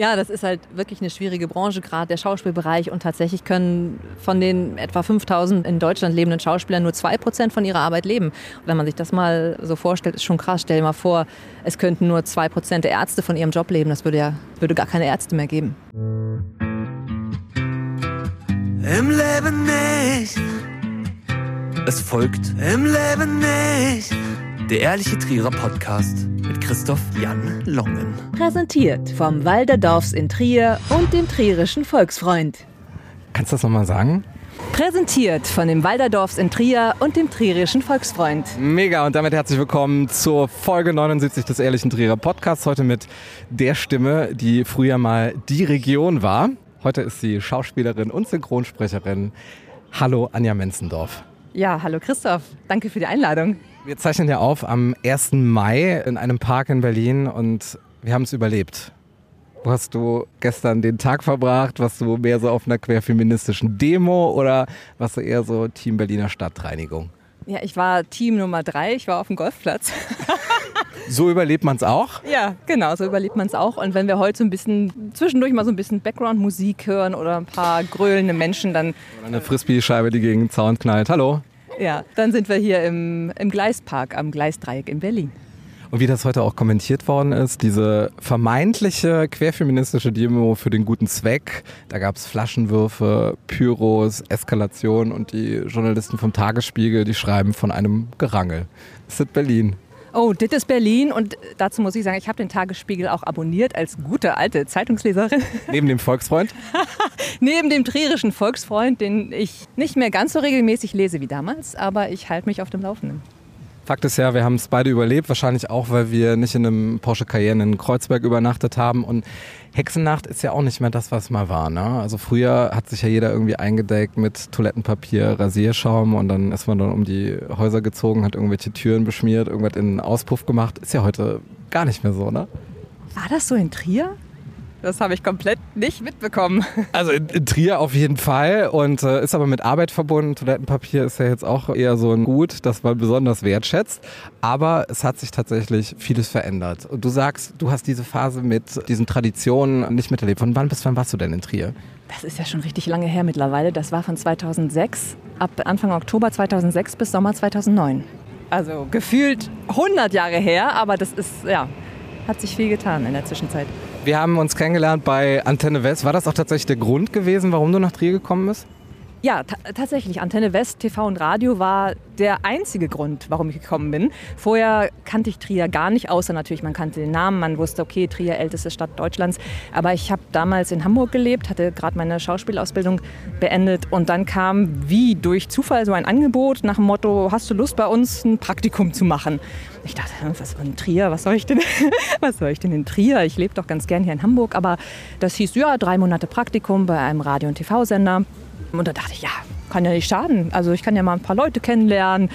Ja, das ist halt wirklich eine schwierige Branche, gerade der Schauspielbereich. Und tatsächlich können von den etwa 5000 in Deutschland lebenden Schauspielern nur 2% von ihrer Arbeit leben. Und wenn man sich das mal so vorstellt, ist schon krass. Stell dir mal vor, es könnten nur 2% der Ärzte von ihrem Job leben. Das würde ja würde gar keine Ärzte mehr geben. Im Leben nicht. Es folgt Im Leben nicht. Der Ehrliche Trierer Podcast mit Christoph Jan Longen. Präsentiert vom Walderdorfs in Trier und dem Trierischen Volksfreund. Kannst du das nochmal sagen? Präsentiert von dem Walderdorfs in Trier und dem Trierischen Volksfreund. Mega und damit herzlich willkommen zur Folge 79 des Ehrlichen Trierer Podcasts. Heute mit der Stimme, die früher mal die Region war. Heute ist sie Schauspielerin und Synchronsprecherin. Hallo Anja Menzendorf. Ja, hallo Christoph. Danke für die Einladung. Wir zeichnen ja auf am 1. Mai in einem Park in Berlin und wir haben es überlebt. Wo hast du gestern den Tag verbracht? Warst du mehr so auf einer querfeministischen Demo oder warst du eher so Team Berliner Stadtreinigung? Ja, ich war Team Nummer drei. Ich war auf dem Golfplatz. So überlebt man es auch? Ja, genau, so überlebt man es auch. Und wenn wir heute so ein bisschen zwischendurch mal so ein bisschen Background-Musik hören oder ein paar gröhlende Menschen, dann, Oder eine Frisbee-Scheibe, die gegen den Zaun knallt. Hallo. Ja, dann sind wir hier im, im Gleispark am Gleisdreieck in Berlin. Und wie das heute auch kommentiert worden ist, diese vermeintliche querfeministische Demo für den guten Zweck, da gab es Flaschenwürfe, Pyros, Eskalation und die Journalisten vom Tagesspiegel, die schreiben von einem Gerangel. Das ist Berlin. Oh, das ist Berlin und dazu muss ich sagen, ich habe den Tagesspiegel auch abonniert als gute alte Zeitungsleserin. Neben dem Volksfreund. Neben dem trierischen Volksfreund, den ich nicht mehr ganz so regelmäßig lese wie damals, aber ich halte mich auf dem Laufenden. Fakt ist ja, wir haben es beide überlebt, wahrscheinlich auch, weil wir nicht in einem Porsche Cayenne in Kreuzberg übernachtet haben. Und Hexennacht ist ja auch nicht mehr das, was mal war. Ne? Also früher hat sich ja jeder irgendwie eingedeckt mit Toilettenpapier, Rasierschaum und dann ist man dann um die Häuser gezogen, hat irgendwelche Türen beschmiert, irgendwas in den Auspuff gemacht. Ist ja heute gar nicht mehr so, ne? War das so in Trier? Das habe ich komplett nicht mitbekommen. Also in, in Trier auf jeden Fall und äh, ist aber mit Arbeit verbunden. Toilettenpapier ist ja jetzt auch eher so ein Gut, das man besonders wertschätzt. Aber es hat sich tatsächlich vieles verändert. Und du sagst, du hast diese Phase mit diesen Traditionen nicht miterlebt. Von wann bis wann warst du denn in Trier? Das ist ja schon richtig lange her mittlerweile. Das war von 2006, ab Anfang Oktober 2006 bis Sommer 2009. Also gefühlt 100 Jahre her, aber das ist, ja, hat sich viel getan in der Zwischenzeit. Wir haben uns kennengelernt bei Antenne West. War das auch tatsächlich der Grund gewesen, warum du nach Trier gekommen bist? Ja, ta tatsächlich. Antenne West, TV und Radio war der einzige Grund, warum ich gekommen bin. Vorher kannte ich Trier gar nicht, außer natürlich, man kannte den Namen, man wusste, okay, Trier, älteste Stadt Deutschlands. Aber ich habe damals in Hamburg gelebt, hatte gerade meine Schauspielausbildung beendet und dann kam wie durch Zufall so ein Angebot nach dem Motto, hast du Lust bei uns ein Praktikum zu machen? Ich dachte, was in Trier, was soll ich denn, was soll ich denn in Trier? Ich lebe doch ganz gern hier in Hamburg, aber das hieß, ja, drei Monate Praktikum bei einem Radio- und TV-Sender. Und da dachte ich, ja, kann ja nicht schaden. Also ich kann ja mal ein paar Leute kennenlernen,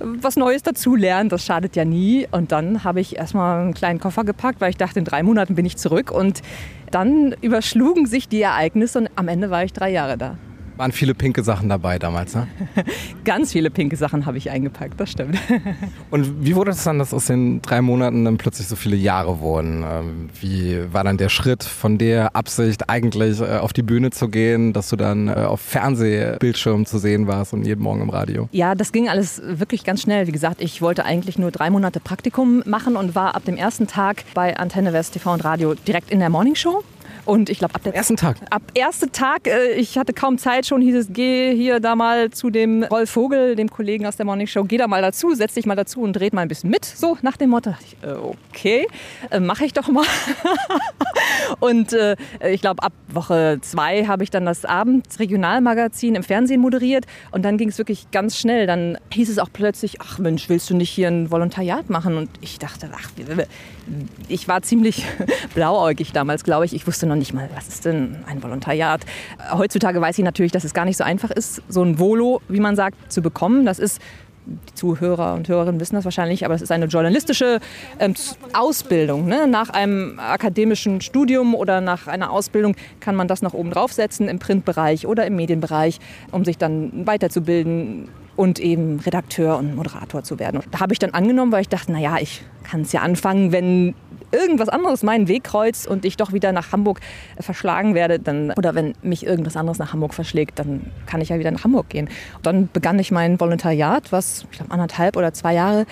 was Neues dazulernen, das schadet ja nie. Und dann habe ich erstmal einen kleinen Koffer gepackt, weil ich dachte, in drei Monaten bin ich zurück. Und dann überschlugen sich die Ereignisse und am Ende war ich drei Jahre da. Waren viele pinke Sachen dabei damals, ne? Ganz viele pinke Sachen habe ich eingepackt, das stimmt. Und wie wurde es dann, dass aus den drei Monaten dann plötzlich so viele Jahre wurden? Ähm, Wie war dann der Schritt von der Absicht, eigentlich äh, auf die Bühne zu gehen, dass du dann äh, auf Fernsehbildschirmen zu sehen warst und jeden Morgen im Radio? Ja, das ging alles wirklich ganz schnell. Wie gesagt, ich wollte eigentlich nur drei Monate Praktikum machen und war ab dem ersten Tag bei Antenne West TV und Radio direkt in der Morningshow. Und ich glaube, ab dem Ersten Tag. Ab ersten Tag, äh, ich hatte kaum Zeit, schon hieß es, geh hier da mal zu dem Rolf Vogel, dem Kollegen aus der Morning Show, geh da mal dazu, setz dich mal dazu und dreht mal ein bisschen mit. So nach dem Motto, dachte ich, äh, okay, äh, mache ich doch mal. und ich glaube, ab Woche zwei habe ich dann das Abendregionalmagazin im Fernsehen moderiert und dann ging es wirklich ganz schnell. Dann hieß es auch plötzlich, ach Mensch, willst du nicht hier ein Volontariat machen? Und ich dachte, ach, ich war ziemlich blauäugig damals, glaube ich. Ich wusste noch nicht mal, was ist denn ein Volontariat. Heutzutage weiß ich natürlich, dass es gar nicht so einfach ist, so ein Volo, wie man sagt, zu bekommen. Das ist die Zuhörer und Hörerinnen wissen das wahrscheinlich, aber es ist eine journalistische ähm, Ausbildung. Ne? Nach einem akademischen Studium oder nach einer Ausbildung kann man das noch oben draufsetzen im Printbereich oder im Medienbereich, um sich dann weiterzubilden und eben Redakteur und Moderator zu werden. Und da habe ich dann angenommen, weil ich dachte, naja, ich kann es ja anfangen, wenn irgendwas anderes meinen Weg kreuzt und ich doch wieder nach Hamburg äh, verschlagen werde, dann, oder wenn mich irgendwas anderes nach Hamburg verschlägt, dann kann ich ja wieder nach Hamburg gehen. Dann begann ich mein Volontariat, was ich glaube anderthalb oder zwei Jahre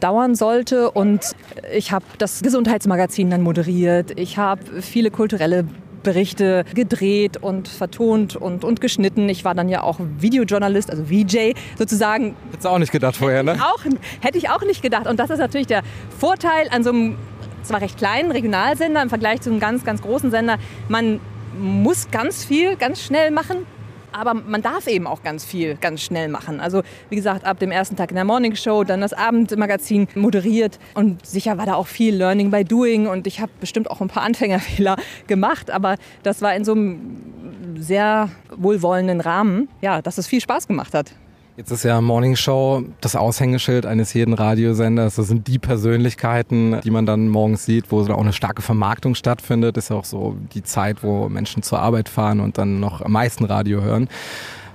dauern sollte. Und ich habe das Gesundheitsmagazin dann moderiert. Ich habe viele kulturelle Berichte gedreht und vertont und, und geschnitten. Ich war dann ja auch Videojournalist, also VJ sozusagen. Hättest du auch nicht gedacht vorher, ne? Auch, hätte ich auch nicht gedacht. Und das ist natürlich der Vorteil an so einem zwar recht kleinen Regionalsender im Vergleich zu einem ganz, ganz großen Sender. Man muss ganz viel, ganz schnell machen. Aber man darf eben auch ganz viel ganz schnell machen. Also wie gesagt, ab dem ersten Tag in der Morning Show, dann das Abendmagazin moderiert. Und sicher war da auch viel Learning by Doing. Und ich habe bestimmt auch ein paar Anfängerfehler gemacht. Aber das war in so einem sehr wohlwollenden Rahmen, ja, dass es viel Spaß gemacht hat. Jetzt ist ja Morning Show das Aushängeschild eines jeden Radiosenders. Das sind die Persönlichkeiten, die man dann morgens sieht, wo auch eine starke Vermarktung stattfindet. Das ist ja auch so die Zeit, wo Menschen zur Arbeit fahren und dann noch am meisten Radio hören.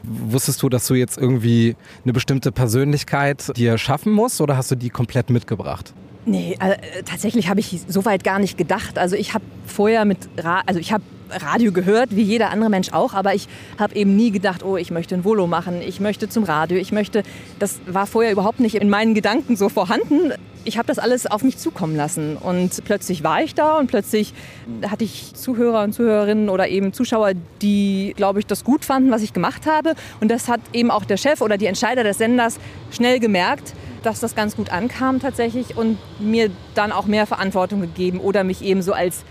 Wusstest du, dass du jetzt irgendwie eine bestimmte Persönlichkeit dir schaffen musst oder hast du die komplett mitgebracht? Nee, also, tatsächlich habe ich so weit gar nicht gedacht. Also ich habe vorher mit, Ra also ich habe Radio gehört, wie jeder andere Mensch auch, aber ich habe eben nie gedacht, oh, ich möchte ein Volo machen, ich möchte zum Radio, ich möchte, das war vorher überhaupt nicht in meinen Gedanken so vorhanden. Ich habe das alles auf mich zukommen lassen und plötzlich war ich da und plötzlich hatte ich Zuhörer und Zuhörerinnen oder eben Zuschauer, die, glaube ich, das gut fanden, was ich gemacht habe. Und das hat eben auch der Chef oder die Entscheider des Senders schnell gemerkt, dass das ganz gut ankam tatsächlich und mir dann auch mehr Verantwortung gegeben oder mich eben so als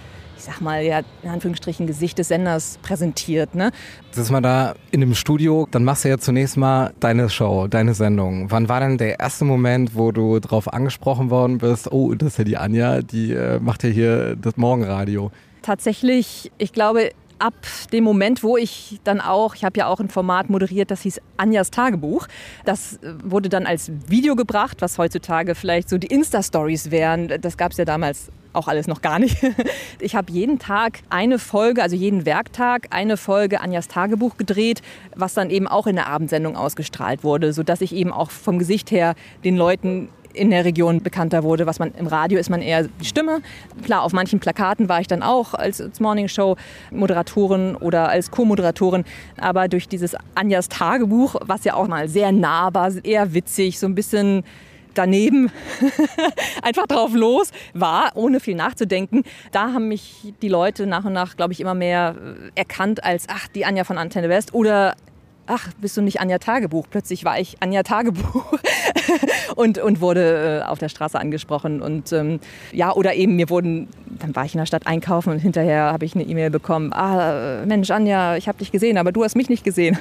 sag mal, ja, in Anführungsstrichen Gesicht des Senders präsentiert. Ne? Ist mal da in dem Studio, dann machst du ja zunächst mal deine Show, deine Sendung. Wann war denn der erste Moment, wo du darauf angesprochen worden bist, oh, das ist ja die Anja, die äh, macht ja hier das Morgenradio? Tatsächlich, ich glaube, ab dem Moment, wo ich dann auch, ich habe ja auch ein Format moderiert, das hieß Anjas Tagebuch. Das äh, wurde dann als Video gebracht, was heutzutage vielleicht so die Insta-Stories wären. Das gab es ja damals auch alles noch gar nicht. Ich habe jeden Tag eine Folge, also jeden Werktag eine Folge Anjas Tagebuch gedreht, was dann eben auch in der Abendsendung ausgestrahlt wurde, sodass ich eben auch vom Gesicht her den Leuten in der Region bekannter wurde. Was man im Radio ist man eher die Stimme. Klar, auf manchen Plakaten war ich dann auch als, Morning Show Moderatorin oder als Co-Moderatorin. Aber durch dieses Anjas Tagebuch, was ja auch mal sehr nah war, eher witzig, so ein bisschen daneben einfach drauf los war, ohne viel nachzudenken. Da haben mich die Leute nach und nach, glaube ich, immer mehr äh, erkannt als, ach, die Anja von Antenne West oder ach, bist du nicht Anja Tagebuch? Plötzlich war ich Anja Tagebuch und, und wurde äh, auf der Straße angesprochen. Und ähm, ja, oder eben mir wurden, dann war ich in der Stadt einkaufen und hinterher habe ich eine E-Mail bekommen, ah, Mensch, Anja, ich habe dich gesehen, aber du hast mich nicht gesehen.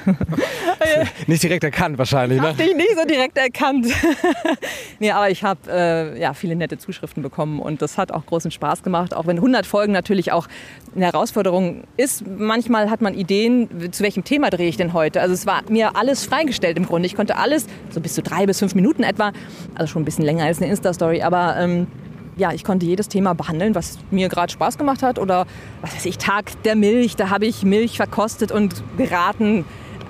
nicht direkt erkannt wahrscheinlich, ne? Hab dich nicht so direkt erkannt. nee, aber ich habe äh, ja, viele nette Zuschriften bekommen und das hat auch großen Spaß gemacht, auch wenn 100 Folgen natürlich auch eine Herausforderung ist. Manchmal hat man Ideen, zu welchem Thema drehe ich denn heute? Also es war mir alles freigestellt im Grunde. Ich konnte alles, so bis zu drei bis fünf Minuten etwa, also schon ein bisschen länger als eine Insta-Story, aber ähm, ja, ich konnte jedes Thema behandeln, was mir gerade Spaß gemacht hat. Oder was weiß ich, Tag der Milch, da habe ich Milch verkostet und geraten,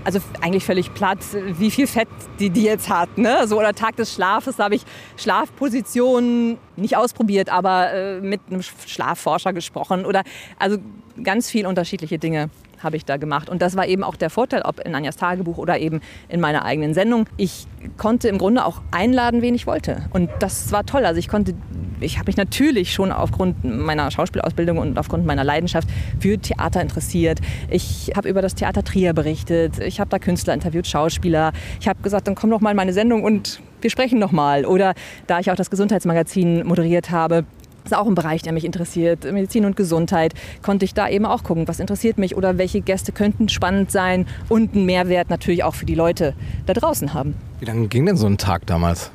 also eigentlich völlig platt, wie viel Fett die, die jetzt hat. Ne? So, oder Tag des Schlafes, da habe ich Schlafpositionen nicht ausprobiert, aber äh, mit einem Schlafforscher gesprochen. Oder also ganz viele unterschiedliche Dinge habe ich da gemacht. Und das war eben auch der Vorteil, ob in Anjas Tagebuch oder eben in meiner eigenen Sendung. Ich konnte im Grunde auch einladen, wen ich wollte. Und das war toll. Also ich konnte, ich habe mich natürlich schon aufgrund meiner Schauspielausbildung und aufgrund meiner Leidenschaft für Theater interessiert. Ich habe über das Theater Trier berichtet. Ich habe da Künstler interviewt, Schauspieler. Ich habe gesagt, dann komm doch mal in meine Sendung und wir sprechen noch mal. Oder da ich auch das Gesundheitsmagazin moderiert habe, das ist auch ein Bereich, der mich interessiert. Medizin und Gesundheit. Konnte ich da eben auch gucken, was interessiert mich oder welche Gäste könnten spannend sein und einen Mehrwert natürlich auch für die Leute da draußen haben. Wie lange ging denn so ein Tag damals?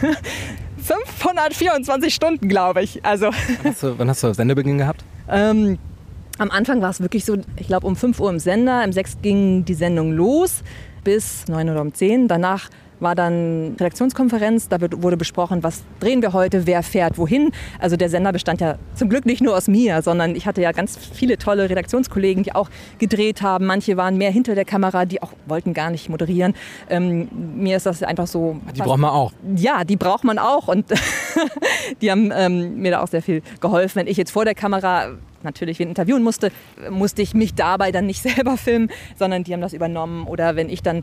524 Stunden, glaube ich. Also. Wann hast du, wann hast du Sendebeginn gehabt? Ähm, am Anfang war es wirklich so, ich glaube um 5 Uhr im Sender, um 6 ging die Sendung los bis 9 oder um 10. Danach war dann Redaktionskonferenz, da wurde besprochen, was drehen wir heute, wer fährt wohin. Also der Sender bestand ja zum Glück nicht nur aus mir, sondern ich hatte ja ganz viele tolle Redaktionskollegen, die auch gedreht haben. Manche waren mehr hinter der Kamera, die auch wollten gar nicht moderieren. Ähm, mir ist das einfach so. Die braucht man auch. Ja, die braucht man auch und die haben ähm, mir da auch sehr viel geholfen. Wenn ich jetzt vor der Kamera natürlich wen interviewen musste, musste ich mich dabei dann nicht selber filmen, sondern die haben das übernommen. Oder wenn ich dann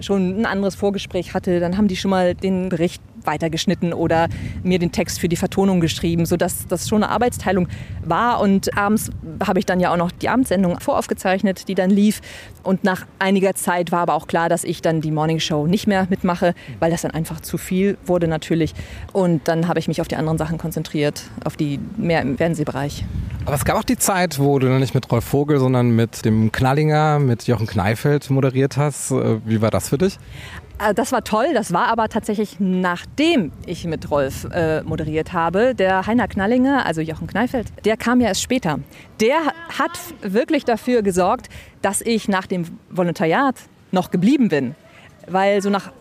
schon ein anderes Vorgespräch hatte, dann haben die schon mal den Bericht weitergeschnitten oder mir den Text für die Vertonung geschrieben, sodass das schon eine Arbeitsteilung war. Und abends habe ich dann ja auch noch die Abendsendung voraufgezeichnet, die dann lief. Und nach einiger Zeit war aber auch klar, dass ich dann die Morning Show nicht mehr mitmache, weil das dann einfach zu viel wurde natürlich. Und dann habe ich mich auf die anderen Sachen konzentriert, auf die mehr im Fernsehbereich. Aber es gab auch die Zeit, wo du nicht mit Rolf Vogel, sondern mit dem Knallinger, mit Jochen Kneifeld moderiert hast. Äh, wie war das für dich? Äh, das war toll, das war aber tatsächlich nachdem ich mit Rolf äh, moderiert habe. Der Heiner Knallinger, also Jochen Kneifeld, der kam ja erst später. Der hat wirklich dafür gesorgt, dass ich nach dem Volontariat noch geblieben bin. Weil so nach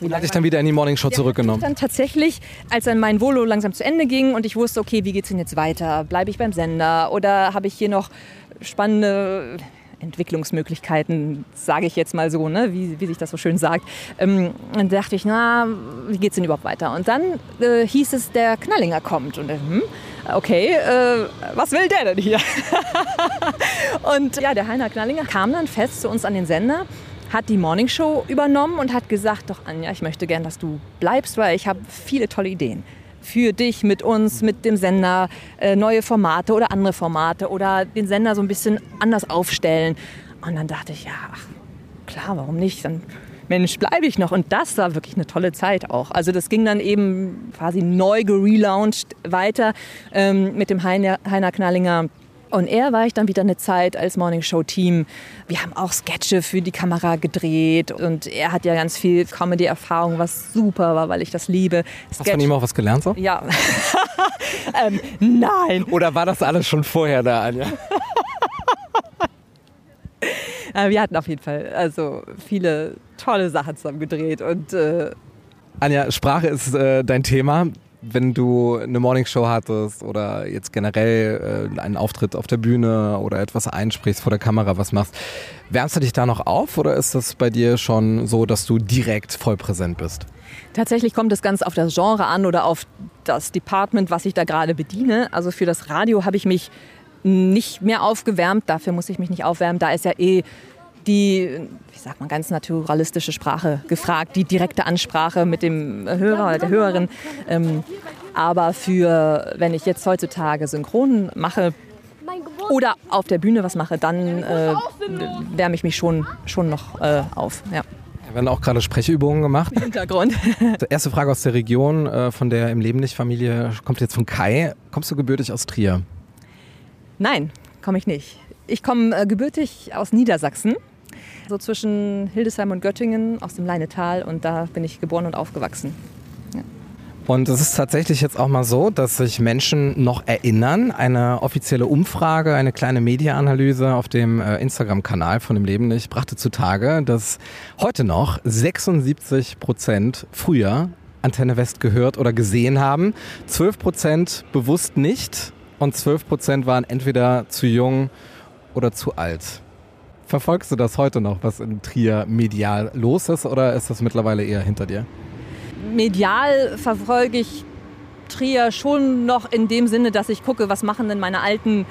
wie lange ich dann wieder in die Morning Show zurückgenommen? Dann tatsächlich, als dann mein Volo langsam zu Ende ging und ich wusste, okay, wie geht's denn jetzt weiter? Bleibe ich beim Sender oder habe ich hier noch spannende Entwicklungsmöglichkeiten, sage ich jetzt mal so, ne? wie, wie sich das so schön sagt. Ähm, dann dachte ich, na, wie geht es denn überhaupt weiter? Und dann äh, hieß es, der Knallinger kommt. Und hm, okay, äh, was will der denn hier? und ja, der Heiner Knallinger kam dann fest zu uns an den Sender hat die Morningshow übernommen und hat gesagt, doch Anja, ich möchte gern, dass du bleibst, weil ich habe viele tolle Ideen für dich, mit uns, mit dem Sender, äh, neue Formate oder andere Formate oder den Sender so ein bisschen anders aufstellen. Und dann dachte ich, ja, klar, warum nicht? Dann Mensch, bleibe ich noch. Und das war wirklich eine tolle Zeit auch. Also das ging dann eben quasi neu gelauncht weiter ähm, mit dem Heiner, Heiner Knallinger und er war ich dann wieder eine Zeit als Morning Show Team. Wir haben auch Sketche für die Kamera gedreht und er hat ja ganz viel Comedy-Erfahrung, was super war, weil ich das liebe. Sketch Hast du von ihm auch was gelernt so? Ja. ähm, nein. Oder war das alles schon vorher da, Anja? Äh, wir hatten auf jeden Fall also viele tolle Sachen zusammen gedreht und äh Anja, Sprache ist äh, dein Thema wenn du eine Morningshow hattest oder jetzt generell äh, einen Auftritt auf der Bühne oder etwas einsprichst vor der Kamera, was machst, wärmst du dich da noch auf oder ist das bei dir schon so, dass du direkt voll präsent bist? Tatsächlich kommt es ganz auf das Genre an oder auf das Department, was ich da gerade bediene. Also für das Radio habe ich mich nicht mehr aufgewärmt, dafür muss ich mich nicht aufwärmen. Da ist ja eh die, wie sagt man, ganz naturalistische Sprache gefragt, die direkte Ansprache mit dem Hörer oder der Hörerin. Ähm, aber für, wenn ich jetzt heutzutage synchron mache oder auf der Bühne was mache, dann äh, wärme ich mich schon, schon noch äh, auf. Ja. Wir werden auch gerade Sprechübungen gemacht. Im Hintergrund. Erste Frage aus der Region, äh, von der im Leben nicht Familie, kommt jetzt von Kai. Kommst du gebürtig aus Trier? Nein, komme ich nicht. Ich komme äh, gebürtig aus Niedersachsen so zwischen Hildesheim und Göttingen aus dem Leinetal und da bin ich geboren und aufgewachsen. Und es ist tatsächlich jetzt auch mal so, dass sich Menschen noch erinnern. Eine offizielle Umfrage, eine kleine Mediaanalyse auf dem äh, Instagram-Kanal von dem Leben nicht brachte zutage, dass heute noch 76 Prozent früher Antenne West gehört oder gesehen haben. 12 Prozent bewusst nicht und 12 Prozent waren entweder zu jung oder zu alt. Verfolgst du das heute noch, was in Trier medial los ist, oder ist das mittlerweile eher hinter dir? Medial verfolge ich Trier schon noch in dem Sinne, dass ich gucke, was machen denn meine alten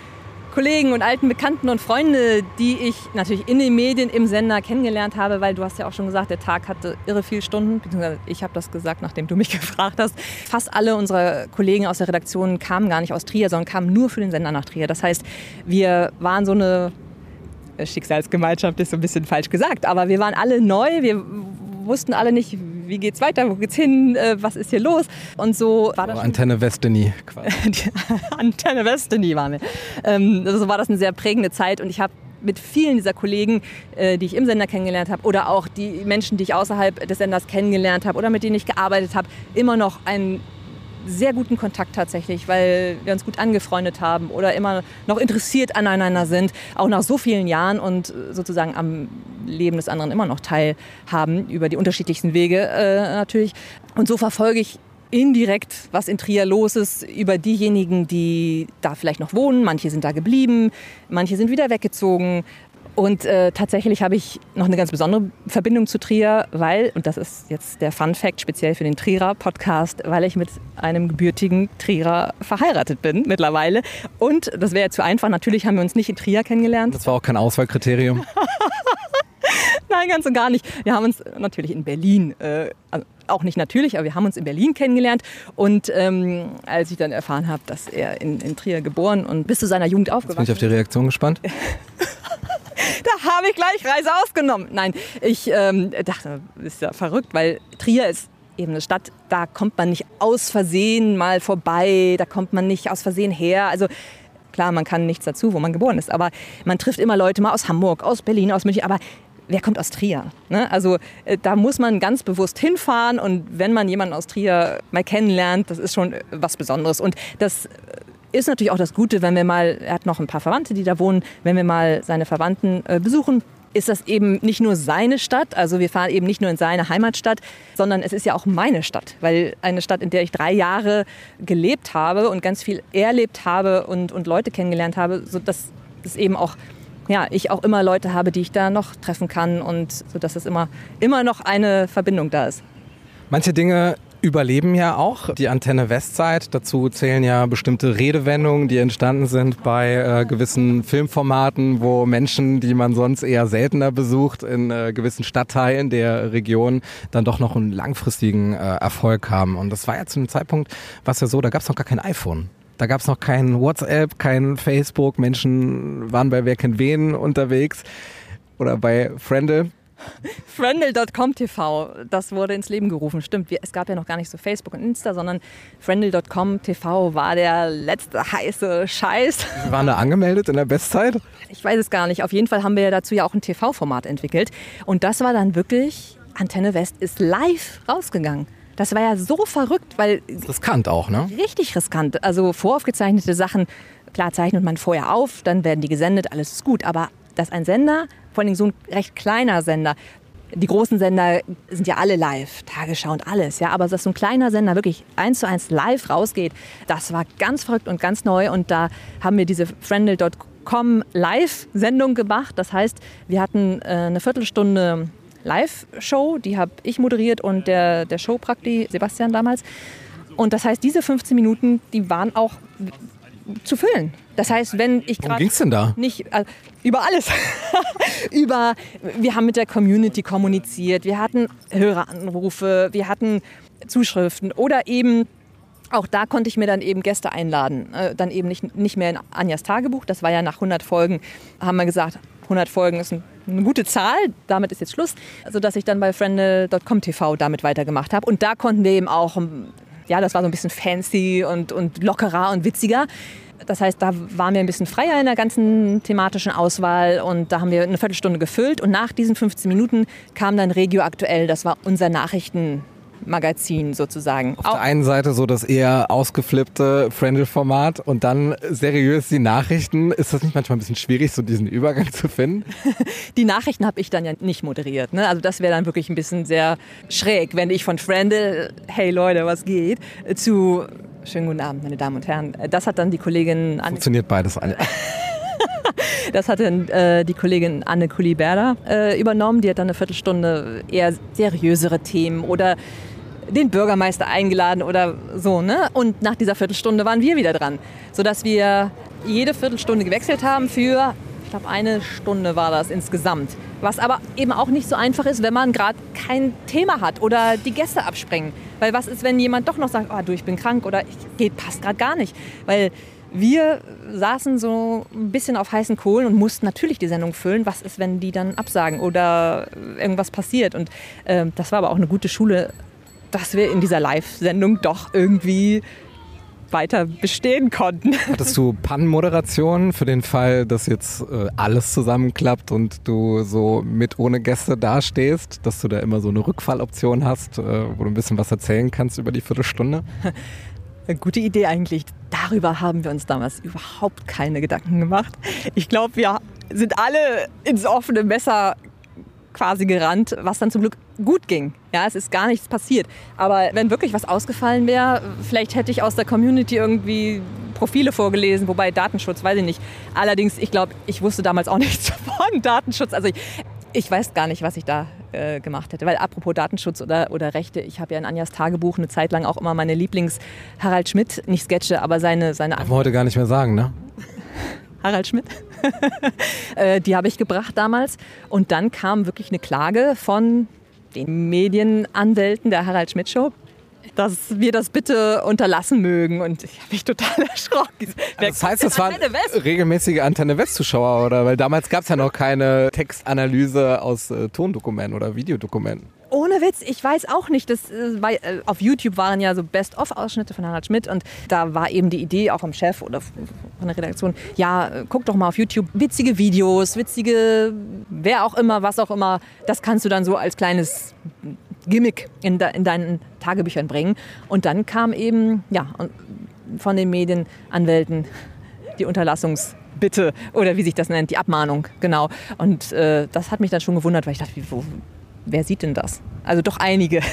Kollegen und alten Bekannten und Freunde, die ich natürlich in den Medien, im Sender kennengelernt habe, weil du hast ja auch schon gesagt, der Tag hatte irre viele Stunden, beziehungsweise ich habe das gesagt, nachdem du mich gefragt hast. Fast alle unserer Kollegen aus der Redaktion kamen gar nicht aus Trier, sondern kamen nur für den Sender nach Trier. Das heißt, wir waren so eine Schicksalsgemeinschaft ist so ein bisschen falsch gesagt, aber wir waren alle neu, wir wussten alle nicht, wie geht's weiter, wo geht's hin, äh, was ist hier los und so war das. Antenne Westeny quasi. Antenne Westeny waren wir. Ähm, so war das eine sehr prägende Zeit und ich habe mit vielen dieser Kollegen, äh, die ich im Sender kennengelernt habe oder auch die Menschen, die ich außerhalb des Senders kennengelernt habe oder mit denen ich gearbeitet habe, immer noch ein sehr guten Kontakt tatsächlich, weil wir uns gut angefreundet haben oder immer noch interessiert aneinander sind, auch nach so vielen Jahren und sozusagen am Leben des anderen immer noch teilhaben, über die unterschiedlichsten Wege äh, natürlich. Und so verfolge ich indirekt, was in Trier los ist, über diejenigen, die da vielleicht noch wohnen. Manche sind da geblieben, manche sind wieder weggezogen. Und äh, tatsächlich habe ich noch eine ganz besondere Verbindung zu Trier, weil, und das ist jetzt der Fun Fact speziell für den Trierer Podcast, weil ich mit einem gebürtigen Trierer verheiratet bin mittlerweile. Und das wäre ja zu einfach, natürlich haben wir uns nicht in Trier kennengelernt. Das war auch kein Auswahlkriterium. Nein, ganz und gar nicht. Wir haben uns natürlich in Berlin, äh, also auch nicht natürlich, aber wir haben uns in Berlin kennengelernt. Und ähm, als ich dann erfahren habe, dass er in, in Trier geboren und bis zu seiner Jugend Jetzt bin aufgewachsen ich auf die Reaktion gespannt. da habe ich gleich Reise ausgenommen. Nein, ich ähm, dachte, ist ja verrückt, weil Trier ist eben eine Stadt, da kommt man nicht aus Versehen mal vorbei, da kommt man nicht aus Versehen her. Also klar, man kann nichts dazu, wo man geboren ist, aber man trifft immer Leute mal aus Hamburg, aus Berlin, aus München, aber wer kommt aus Trier? Ne? Also äh, da muss man ganz bewusst hinfahren und wenn man jemanden aus Trier mal kennenlernt, das ist schon äh, was Besonderes. Und das äh, ist natürlich auch das Gute, wenn wir mal, er hat noch ein paar Verwandte, die da wohnen, wenn wir mal seine Verwandten äh, besuchen, ist das eben nicht nur seine Stadt, also wir fahren eben nicht nur in seine Heimatstadt, sondern es ist ja auch meine Stadt, weil eine Stadt, in der ich drei Jahre gelebt habe und ganz viel erlebt habe und, und Leute kennengelernt habe, so dass es eben auch ja, ich auch immer Leute habe, die ich da noch treffen kann und so dass es immer, immer noch eine Verbindung da ist. Manche Dinge überleben ja auch. Die Antenne Westside, dazu zählen ja bestimmte Redewendungen, die entstanden sind bei äh, gewissen Filmformaten, wo Menschen, die man sonst eher seltener besucht, in äh, gewissen Stadtteilen der Region dann doch noch einen langfristigen äh, Erfolg haben. Und das war ja zu einem Zeitpunkt, was ja so, da gab es noch gar kein iPhone. Da gab es noch kein WhatsApp, kein Facebook. Menschen waren bei Wer kennt wen unterwegs oder bei Friendle. Friendle.com TV, das wurde ins Leben gerufen. Stimmt, wir, es gab ja noch gar nicht so Facebook und Insta, sondern Friendle.com TV war der letzte heiße Scheiß. Sie waren da angemeldet in der Bestzeit? Ich weiß es gar nicht. Auf jeden Fall haben wir ja dazu ja auch ein TV-Format entwickelt. Und das war dann wirklich, Antenne West ist live rausgegangen. Das war ja so verrückt, weil Riskant auch, ne? richtig riskant. Also voraufgezeichnete Sachen, klar zeichnet man vorher auf, dann werden die gesendet, alles ist gut. Aber dass ein Sender, vor allem so ein recht kleiner Sender, die großen Sender sind ja alle live, Tagesschau und alles, ja, aber dass so ein kleiner Sender wirklich eins zu eins live rausgeht, das war ganz verrückt und ganz neu und da haben wir diese Friendle.com Live-Sendung gemacht. Das heißt, wir hatten äh, eine Viertelstunde Live-Show, die habe ich moderiert und der, der Showprakti, Sebastian damals. Und das heißt, diese 15 Minuten, die waren auch zu füllen. Das heißt, wenn ich Worum gerade ging's denn da? nicht äh, über alles. über wir haben mit der Community kommuniziert, wir hatten Höreranrufe, wir hatten Zuschriften oder eben auch da konnte ich mir dann eben Gäste einladen. Äh, dann eben nicht, nicht mehr in Anjas Tagebuch. Das war ja nach 100 Folgen, haben wir gesagt, 100 Folgen ist ein, eine gute Zahl. Damit ist jetzt Schluss. Sodass ich dann bei friendle.com TV damit weitergemacht habe. Und da konnten wir eben auch, ja, das war so ein bisschen fancy und, und lockerer und witziger. Das heißt, da waren wir ein bisschen freier in der ganzen thematischen Auswahl und da haben wir eine Viertelstunde gefüllt und nach diesen 15 Minuten kam dann Regio Aktuell, das war unser Nachrichtenmagazin sozusagen. Auf der einen Seite so das eher ausgeflippte Friendle-Format und dann seriös die Nachrichten. Ist das nicht manchmal ein bisschen schwierig, so diesen Übergang zu finden? Die Nachrichten habe ich dann ja nicht moderiert. Ne? Also das wäre dann wirklich ein bisschen sehr schräg, wenn ich von Friendle, hey Leute, was geht, zu schönen guten Abend, meine Damen und Herren. Das hat dann die Kollegin Anne, Funktioniert beides. Anne. das hat dann äh, die Kollegin Anne Kuliberda äh, übernommen. Die hat dann eine Viertelstunde eher seriösere Themen oder den Bürgermeister eingeladen oder so. Ne? Und nach dieser Viertelstunde waren wir wieder dran, sodass wir jede Viertelstunde gewechselt haben für, ich glaube, eine Stunde war das insgesamt. Was aber eben auch nicht so einfach ist, wenn man gerade kein Thema hat oder die Gäste abspringen. Weil was ist, wenn jemand doch noch sagt, oh, du, ich bin krank oder ich, geht, passt gerade gar nicht. Weil wir saßen so ein bisschen auf heißen Kohlen und mussten natürlich die Sendung füllen. Was ist, wenn die dann absagen oder irgendwas passiert? Und äh, das war aber auch eine gute Schule, dass wir in dieser Live-Sendung doch irgendwie weiter bestehen konnten. Hattest du Pannenmoderation für den Fall, dass jetzt äh, alles zusammenklappt und du so mit ohne Gäste dastehst, dass du da immer so eine Rückfalloption hast, äh, wo du ein bisschen was erzählen kannst über die Viertelstunde? Eine gute Idee eigentlich. Darüber haben wir uns damals überhaupt keine Gedanken gemacht. Ich glaube, wir sind alle ins offene Messer quasi gerannt, was dann zum Glück gut ging. Ja, es ist gar nichts passiert. Aber wenn wirklich was ausgefallen wäre, vielleicht hätte ich aus der Community irgendwie Profile vorgelesen, wobei Datenschutz, weiß ich nicht. Allerdings, ich glaube, ich wusste damals auch nichts von Datenschutz. Also ich, ich weiß gar nicht, was ich da äh, gemacht hätte. Weil apropos Datenschutz oder, oder Rechte, ich habe ja in Anjas Tagebuch eine Zeit lang auch immer meine Lieblings-Harald Schmidt, nicht Sketche, aber seine... seine Darf man heute gar nicht mehr sagen, ne? Harald Schmidt. Äh, die habe ich gebracht damals. Und dann kam wirklich eine Klage von den Medienanwälten der Harald Schmidt Show dass wir das bitte unterlassen mögen. Und ich habe mich total erschrocken. das heißt, das waren regelmäßige Antenne West-Zuschauer, oder? Weil damals gab es ja noch keine Textanalyse aus äh, Tondokumenten oder Videodokumenten. Ohne Witz, ich weiß auch nicht. Das, äh, äh, auf YouTube waren ja so Best-of-Ausschnitte von Harald Schmidt und da war eben die Idee auch vom Chef oder von der Redaktion, ja, äh, guck doch mal auf YouTube witzige Videos, witzige, wer auch immer, was auch immer. Das kannst du dann so als kleines Gimmick in, de, in deinen Tagebüchern bringen. Und dann kam eben ja, von den Medienanwälten die Unterlassungsbitte oder wie sich das nennt, die Abmahnung, genau. Und äh, das hat mich dann schon gewundert, weil ich dachte, wie, wo, wer sieht denn das? Also doch einige.